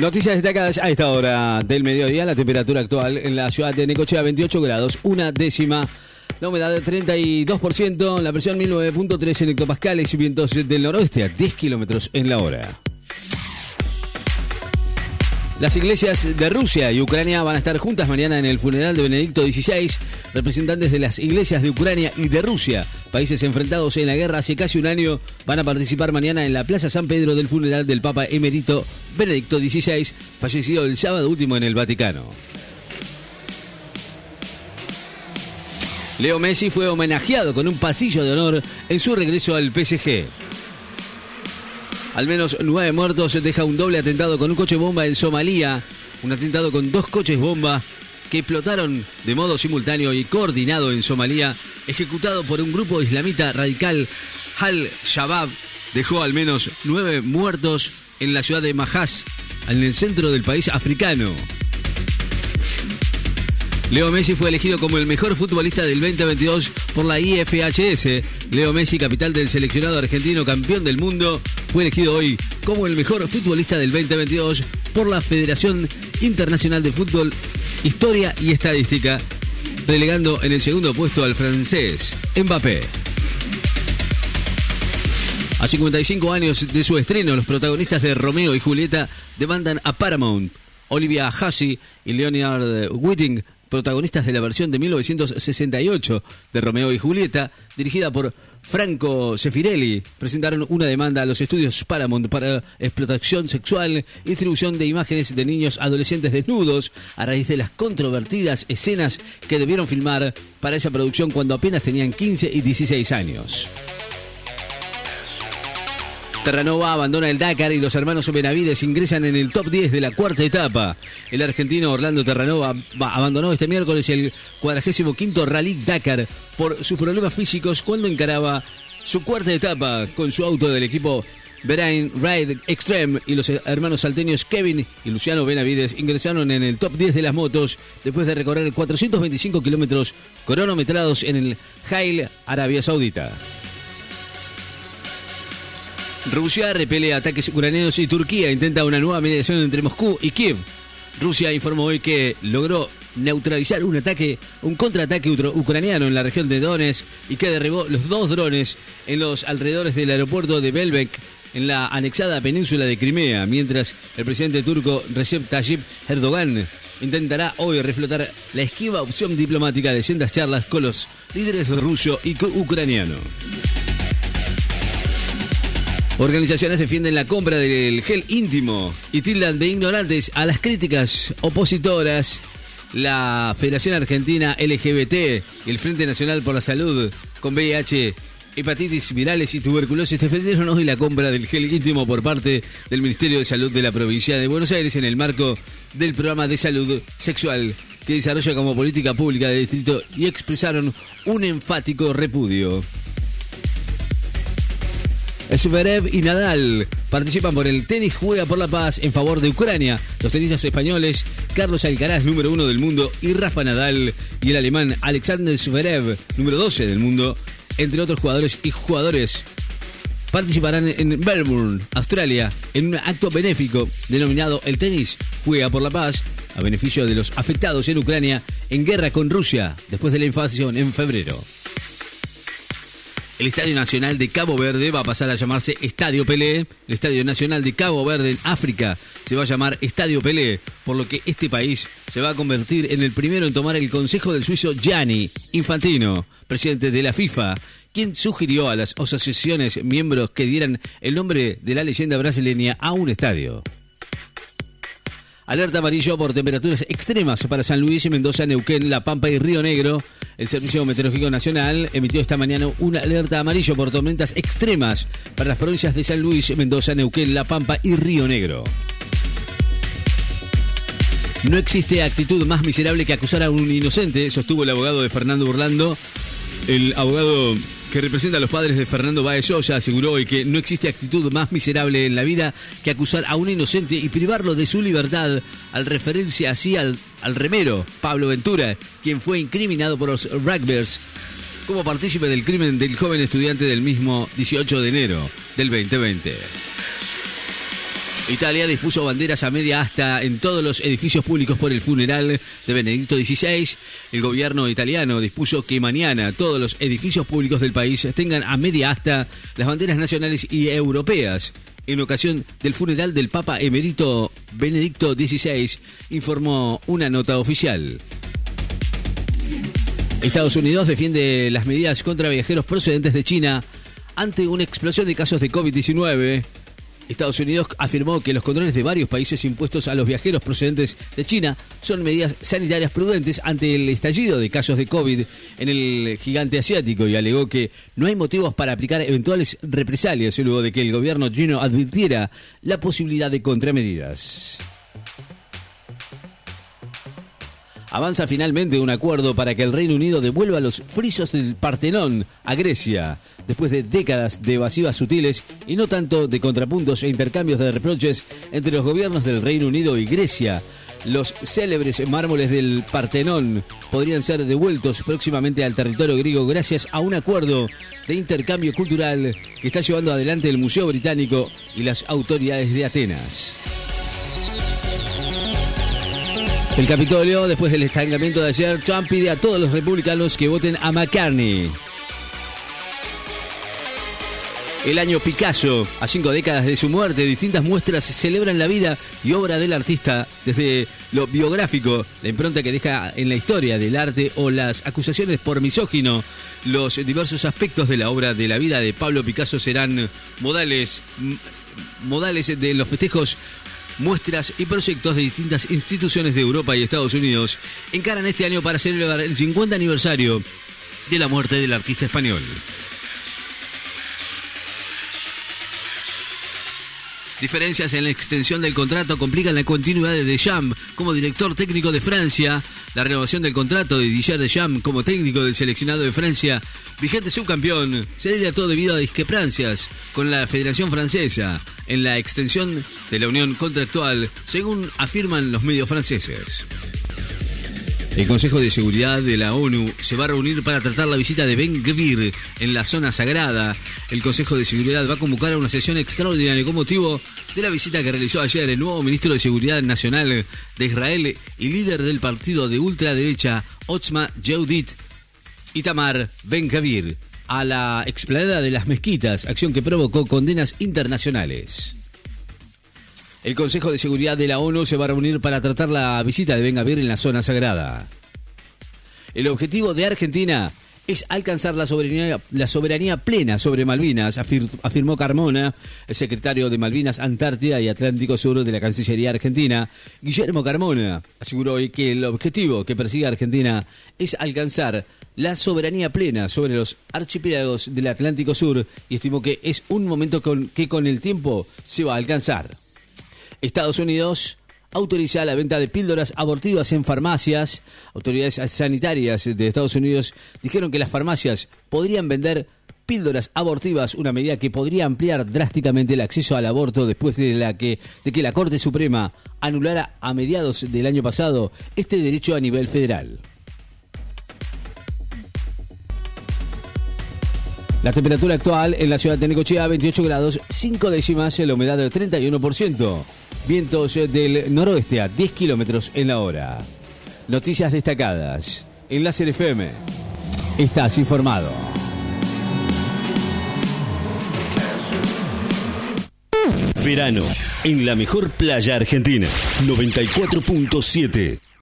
Noticias destacadas a esta hora del mediodía. La temperatura actual en la ciudad de Necochea, 28 grados, una décima. La humedad de 32%, la presión 19.3 en hectopascales y vientos del noroeste a 10 kilómetros en la hora. Las iglesias de Rusia y Ucrania van a estar juntas mañana en el funeral de Benedicto XVI. Representantes de las iglesias de Ucrania y de Rusia, países enfrentados en la guerra hace casi un año, van a participar mañana en la Plaza San Pedro del funeral del Papa emérito Benedicto XVI, fallecido el sábado último en el Vaticano. Leo Messi fue homenajeado con un pasillo de honor en su regreso al PSG. Al menos nueve muertos deja un doble atentado con un coche bomba en Somalia. Un atentado con dos coches bomba que explotaron de modo simultáneo y coordinado en Somalia, ejecutado por un grupo islamita radical Al-Shabaab, dejó al menos nueve muertos en la ciudad de Majas, en el centro del país africano. Leo Messi fue elegido como el mejor futbolista del 2022 por la IFHS. Leo Messi, capital del seleccionado argentino campeón del mundo, fue elegido hoy como el mejor futbolista del 2022 por la Federación Internacional de Fútbol, Historia y Estadística, relegando en el segundo puesto al francés Mbappé. A 55 años de su estreno, los protagonistas de Romeo y Julieta demandan a Paramount. Olivia Hussey y Leonard Whiting protagonistas de la versión de 1968 de Romeo y Julieta, dirigida por Franco Sefirelli, presentaron una demanda a los estudios Paramount para explotación sexual y distribución de imágenes de niños adolescentes desnudos a raíz de las controvertidas escenas que debieron filmar para esa producción cuando apenas tenían 15 y 16 años. Terranova abandona el Dakar y los hermanos Benavides ingresan en el top 10 de la cuarta etapa. El argentino Orlando Terranova abandonó este miércoles el 45 Rally Dakar por sus problemas físicos cuando encaraba su cuarta etapa con su auto del equipo Berain Ride Extreme y los hermanos salteños Kevin y Luciano Benavides ingresaron en el top 10 de las motos después de recorrer 425 kilómetros cronometrados en el Hail, Arabia Saudita. Rusia repele ataques ucranianos y Turquía intenta una nueva mediación entre Moscú y Kiev. Rusia informó hoy que logró neutralizar un ataque, un contraataque ucraniano en la región de Donetsk y que derribó los dos drones en los alrededores del aeropuerto de Belbek en la anexada península de Crimea, mientras el presidente turco Recep Tayyip Erdogan intentará hoy reflotar la esquiva opción diplomática de sendas charlas con los líderes ruso y ucraniano. Organizaciones defienden la compra del gel íntimo y tildan de ignorantes a las críticas opositoras. La Federación Argentina LGBT, el Frente Nacional por la Salud con VIH, hepatitis virales y tuberculosis defendieron hoy la compra del gel íntimo por parte del Ministerio de Salud de la provincia de Buenos Aires en el marco del programa de salud sexual que desarrolla como política pública del distrito y expresaron un enfático repudio. Zverev y Nadal participan por el tenis Juega por la Paz en favor de Ucrania. Los tenistas españoles Carlos Alcaraz, número uno del mundo, y Rafa Nadal y el alemán Alexander Zverev, número 12 del mundo, entre otros jugadores y jugadores, participarán en Melbourne, Australia, en un acto benéfico denominado El tenis Juega por la Paz, a beneficio de los afectados en Ucrania en guerra con Rusia después de la invasión en febrero. El Estadio Nacional de Cabo Verde va a pasar a llamarse Estadio Pelé. El Estadio Nacional de Cabo Verde en África se va a llamar Estadio Pelé, por lo que este país se va a convertir en el primero en tomar el consejo del suizo Gianni Infantino, presidente de la FIFA, quien sugirió a las asociaciones miembros que dieran el nombre de la leyenda brasileña a un estadio. Alerta amarillo por temperaturas extremas para San Luis, Mendoza, Neuquén, La Pampa y Río Negro. El Servicio Meteorológico Nacional emitió esta mañana una alerta amarillo por tormentas extremas para las provincias de San Luis, Mendoza, Neuquén, La Pampa y Río Negro. No existe actitud más miserable que acusar a un inocente, sostuvo el abogado de Fernando Burlando. El abogado que representa a los padres de Fernando Baez aseguró hoy que no existe actitud más miserable en la vida que acusar a un inocente y privarlo de su libertad al referirse así al, al remero Pablo Ventura, quien fue incriminado por los rugbyers como partícipe del crimen del joven estudiante del mismo 18 de enero del 2020. Italia dispuso banderas a media asta en todos los edificios públicos por el funeral de Benedicto XVI. El gobierno italiano dispuso que mañana todos los edificios públicos del país tengan a media asta las banderas nacionales y europeas. En ocasión del funeral del Papa emérito Benedicto XVI, informó una nota oficial. Estados Unidos defiende las medidas contra viajeros procedentes de China ante una explosión de casos de COVID-19. Estados Unidos afirmó que los controles de varios países impuestos a los viajeros procedentes de China son medidas sanitarias prudentes ante el estallido de casos de COVID en el gigante asiático y alegó que no hay motivos para aplicar eventuales represalias luego de que el gobierno chino advirtiera la posibilidad de contramedidas. Avanza finalmente un acuerdo para que el Reino Unido devuelva los frisos del Partenón a Grecia, después de décadas de evasivas sutiles y no tanto de contrapuntos e intercambios de reproches entre los gobiernos del Reino Unido y Grecia. Los célebres mármoles del Partenón podrían ser devueltos próximamente al territorio griego gracias a un acuerdo de intercambio cultural que está llevando adelante el Museo Británico y las autoridades de Atenas. El Capitolio, después del estancamiento de ayer, Trump pide a todos los republicanos que voten a McCartney. El año Picasso, a cinco décadas de su muerte, distintas muestras celebran la vida y obra del artista, desde lo biográfico, la impronta que deja en la historia del arte o las acusaciones por misógino. Los diversos aspectos de la obra de la vida de Pablo Picasso serán modales, modales de los festejos muestras y proyectos de distintas instituciones de Europa y Estados Unidos encaran este año para celebrar el 50 aniversario de la muerte del artista español. Diferencias en la extensión del contrato complican la continuidad de Deschamps como director técnico de Francia. La renovación del contrato de Didier Deschamps como técnico del seleccionado de Francia, vigente subcampeón, se debe a todo debido a discrepancias con la Federación Francesa en la extensión de la unión contractual, según afirman los medios franceses. El Consejo de Seguridad de la ONU se va a reunir para tratar la visita de Ben Gvir en la zona sagrada. El Consejo de Seguridad va a convocar a una sesión extraordinaria con motivo de la visita que realizó ayer el nuevo ministro de Seguridad Nacional de Israel y líder del partido de ultraderecha Otzma Yehudit, Itamar Ben Gvir, a la explanada de las mezquitas, acción que provocó condenas internacionales. El Consejo de Seguridad de la ONU se va a reunir para tratar la visita de Ben Gvir en la zona sagrada. El objetivo de Argentina es alcanzar la soberanía, la soberanía plena sobre Malvinas, afirmó Carmona, el secretario de Malvinas, Antártida y Atlántico Sur de la Cancillería Argentina. Guillermo Carmona aseguró hoy que el objetivo que persigue Argentina es alcanzar la soberanía plena sobre los archipiélagos del Atlántico Sur y estimó que es un momento que con el tiempo se va a alcanzar. Estados Unidos autoriza la venta de píldoras abortivas en farmacias. Autoridades sanitarias de Estados Unidos dijeron que las farmacias podrían vender píldoras abortivas, una medida que podría ampliar drásticamente el acceso al aborto después de, la que, de que la Corte Suprema anulara a mediados del año pasado este derecho a nivel federal. La temperatura actual en la ciudad de Necochea 28 grados 5 décimas, la humedad del 31%. Vientos del noroeste a 10 kilómetros en la hora. Noticias destacadas. En la FM. Estás informado. Verano en la mejor playa argentina. 94.7.